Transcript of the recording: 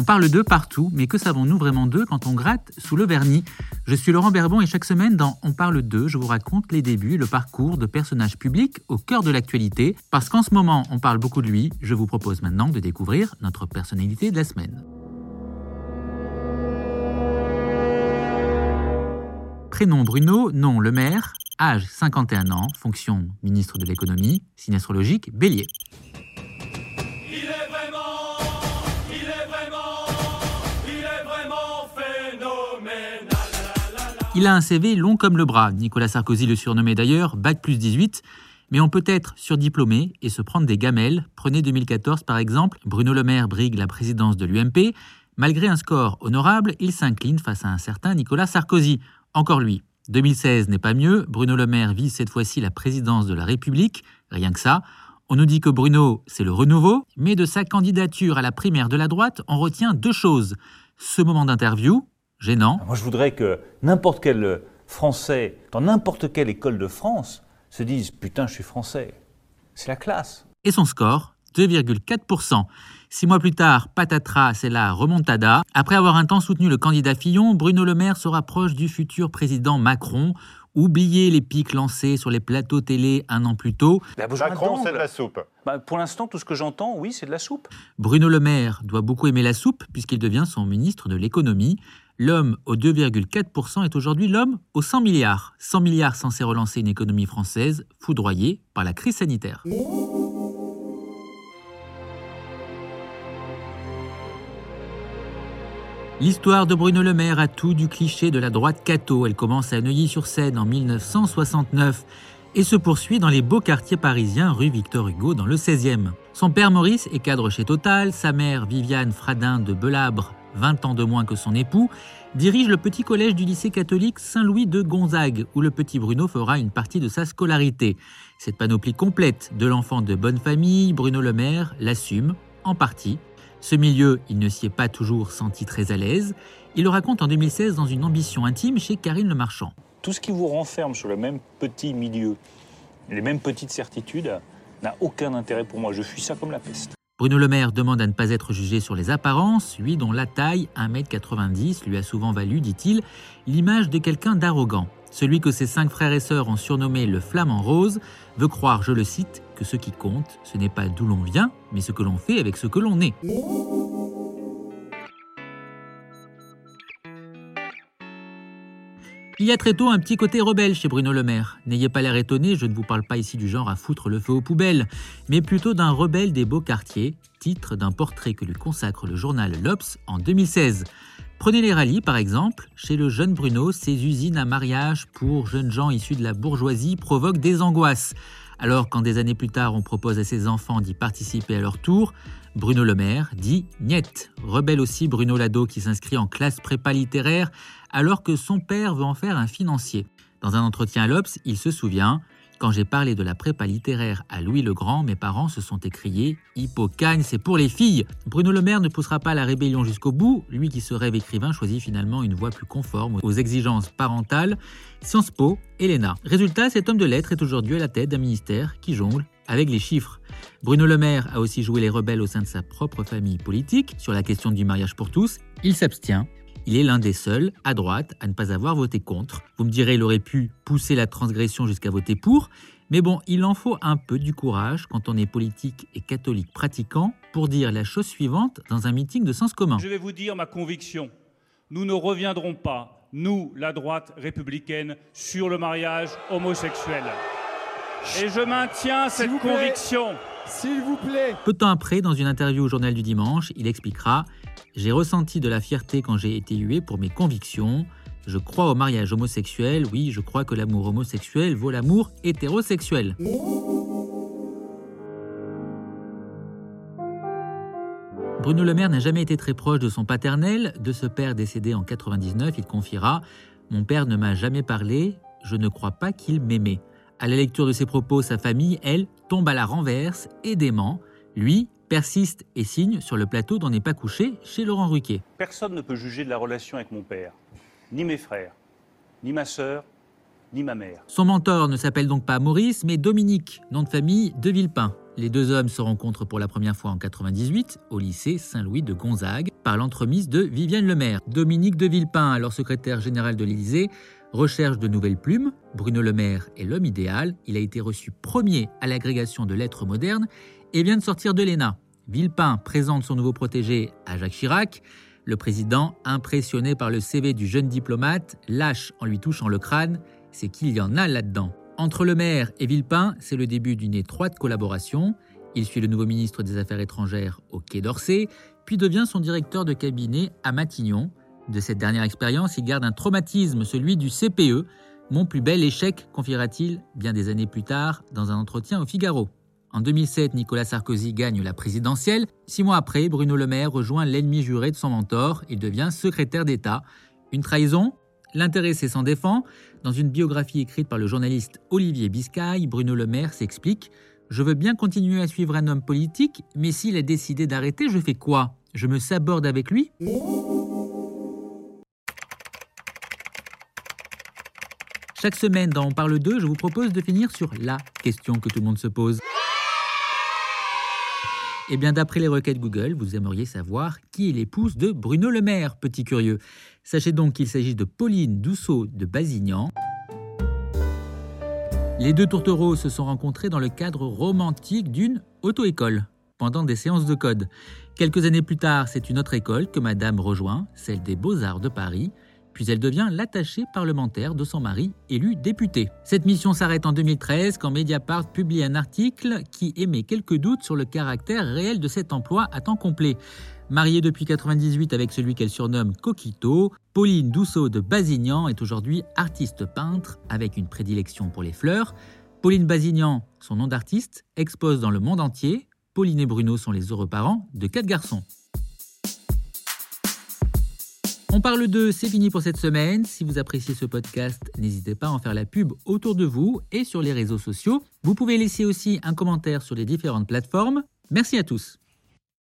On parle d'eux partout, mais que savons-nous vraiment d'eux quand on gratte sous le vernis? Je suis Laurent Berbon et chaque semaine dans On parle d'eux, je vous raconte les débuts le parcours de personnages publics au cœur de l'actualité. Parce qu'en ce moment, on parle beaucoup de lui, je vous propose maintenant de découvrir notre personnalité de la semaine. Prénom Bruno, nom Le Maire, âge 51 ans, fonction ministre de l'économie, signe astrologique Bélier. Il a un CV long comme le bras. Nicolas Sarkozy le surnommait d'ailleurs Bac plus 18. Mais on peut être surdiplômé et se prendre des gamelles. Prenez 2014 par exemple, Bruno Le Maire brigue la présidence de l'UMP. Malgré un score honorable, il s'incline face à un certain Nicolas Sarkozy. Encore lui. 2016 n'est pas mieux, Bruno Le Maire vise cette fois-ci la présidence de la République, rien que ça. On nous dit que Bruno, c'est le renouveau, mais de sa candidature à la primaire de la droite, on retient deux choses. Ce moment d'interview, gênant. Moi, je voudrais que n'importe quel Français, dans n'importe quelle école de France, se dise Putain, je suis Français. C'est la classe. Et son score 2,4%. Six mois plus tard, patatras, c'est la remontada. Après avoir un temps soutenu le candidat Fillon, Bruno Le Maire se rapproche du futur président Macron. Oubliez les pics lancés sur les plateaux télé un an plus tôt. Macron, c'est de la soupe. Bah, pour l'instant, tout ce que j'entends, oui, c'est de la soupe. Bruno Le Maire doit beaucoup aimer la soupe puisqu'il devient son ministre de l'économie. L'homme aux 2,4% est aujourd'hui l'homme aux 100 milliards. 100 milliards censés relancer une économie française foudroyée par la crise sanitaire. L'histoire de Bruno Le Maire a tout du cliché de la droite catho. Elle commence à Neuilly-sur-Seine en 1969 et se poursuit dans les beaux quartiers parisiens rue Victor Hugo dans le 16e. Son père Maurice est cadre chez Total, sa mère Viviane Fradin de Belabre 20 ans de moins que son époux, dirige le petit collège du lycée catholique Saint-Louis de Gonzague, où le petit Bruno fera une partie de sa scolarité. Cette panoplie complète de l'enfant de bonne famille, Bruno Le Maire l'assume, en partie. Ce milieu, il ne s'y est pas toujours senti très à l'aise. Il le raconte en 2016 dans une ambition intime chez Karine Le Marchand. Tout ce qui vous renferme sur le même petit milieu, les mêmes petites certitudes, n'a aucun intérêt pour moi. Je fuis ça comme la peste. Bruno Le Maire demande à ne pas être jugé sur les apparences, lui dont la taille, 1m90, lui a souvent valu, dit-il, l'image de quelqu'un d'arrogant. Celui que ses cinq frères et sœurs ont surnommé le flamant rose veut croire, je le cite, que ce qui compte, ce n'est pas d'où l'on vient, mais ce que l'on fait avec ce que l'on est. Il y a très tôt un petit côté rebelle chez Bruno Le Maire. N'ayez pas l'air étonné, je ne vous parle pas ici du genre à foutre le feu aux poubelles, mais plutôt d'un rebelle des beaux quartiers, titre d'un portrait que lui consacre le journal L'Obs en 2016. Prenez les rallyes par exemple. Chez le jeune Bruno, ces usines à mariage pour jeunes gens issus de la bourgeoisie provoquent des angoisses. Alors quand des années plus tard on propose à ses enfants d'y participer à leur tour, Bruno Le Maire dit Niet. Rebelle aussi Bruno Lado qui s'inscrit en classe prépa littéraire alors que son père veut en faire un financier. Dans un entretien à l'Obs, il se souvient quand j'ai parlé de la prépa littéraire à Louis le Grand, mes parents se sont écriés Hippocagne, c'est pour les filles Bruno Le Maire ne poussera pas la rébellion jusqu'au bout. Lui qui se rêve écrivain choisit finalement une voie plus conforme aux exigences parentales. Sciences Po, Elena. Résultat, cet homme de lettres est aujourd'hui à la tête d'un ministère qui jongle avec les chiffres. Bruno Le Maire a aussi joué les rebelles au sein de sa propre famille politique sur la question du mariage pour tous. Il s'abstient il est l'un des seuls, à droite, à ne pas avoir voté contre. Vous me direz, il aurait pu pousser la transgression jusqu'à voter pour, mais bon, il en faut un peu du courage quand on est politique et catholique pratiquant pour dire la chose suivante dans un meeting de sens commun. Je vais vous dire ma conviction. Nous ne reviendrons pas, nous, la droite républicaine, sur le mariage homosexuel. Et je maintiens cette conviction. S'il vous plaît. Peu de temps après, dans une interview au journal du dimanche, il expliquera J'ai ressenti de la fierté quand j'ai été hué pour mes convictions. Je crois au mariage homosexuel. Oui, je crois que l'amour homosexuel vaut l'amour hétérosexuel. Bruno Le Maire n'a jamais été très proche de son paternel. De ce père décédé en 99, il confiera Mon père ne m'a jamais parlé. Je ne crois pas qu'il m'aimait. À la lecture de ses propos, sa famille, elle, tombe à la renverse et dément. Lui persiste et signe sur le plateau d'On n'est pas couché chez Laurent Ruquier. Personne ne peut juger de la relation avec mon père, ni mes frères, ni ma sœur, ni ma mère. Son mentor ne s'appelle donc pas Maurice, mais Dominique, nom de famille de Villepin. Les deux hommes se rencontrent pour la première fois en 98 au lycée Saint-Louis de Gonzague par l'entremise de Vivienne Lemaire. Dominique de Villepin, alors secrétaire général de l'Élysée, recherche de nouvelles plumes. Bruno Le Maire est l'homme idéal. Il a été reçu premier à l'agrégation de lettres modernes et vient de sortir de l'ENA. Villepin présente son nouveau protégé à Jacques Chirac. Le président, impressionné par le CV du jeune diplomate, lâche en lui touchant le crâne. C'est qu'il y en a là-dedans. Entre le maire et Villepin, c'est le début d'une étroite collaboration. Il suit le nouveau ministre des Affaires étrangères au Quai d'Orsay, puis devient son directeur de cabinet à Matignon. De cette dernière expérience, il garde un traumatisme, celui du CPE. Mon plus bel échec, confiera-t-il bien des années plus tard dans un entretien au Figaro. En 2007, Nicolas Sarkozy gagne la présidentielle. Six mois après, Bruno Le Maire rejoint l'ennemi juré de son mentor. Il devient secrétaire d'État. Une trahison? L'intéressé s'en défend. Dans une biographie écrite par le journaliste Olivier Biscay, Bruno Le Maire s'explique Je veux bien continuer à suivre un homme politique, mais s'il a décidé d'arrêter, je fais quoi? Je me saborde avec lui? Chaque semaine dans On parle d'eux, je vous propose de finir sur la question que tout le monde se pose. Eh bien, d'après les requêtes Google, vous aimeriez savoir qui est l'épouse de Bruno Le Maire, petit curieux. Sachez donc qu'il s'agit de Pauline Dousseau de Basignan. Les deux tourtereaux se sont rencontrés dans le cadre romantique d'une auto-école, pendant des séances de code. Quelques années plus tard, c'est une autre école que Madame rejoint, celle des Beaux-Arts de Paris puis elle devient l'attachée parlementaire de son mari, élu député. Cette mission s'arrête en 2013 quand Mediapart publie un article qui émet quelques doutes sur le caractère réel de cet emploi à temps complet. Mariée depuis 1998 avec celui qu'elle surnomme Coquito, Pauline Dousseau de Basignan est aujourd'hui artiste peintre avec une prédilection pour les fleurs. Pauline Basignan, son nom d'artiste, expose dans le monde entier. Pauline et Bruno sont les heureux parents de quatre garçons. On parle de c'est fini pour cette semaine. Si vous appréciez ce podcast, n'hésitez pas à en faire la pub autour de vous et sur les réseaux sociaux. Vous pouvez laisser aussi un commentaire sur les différentes plateformes. Merci à tous.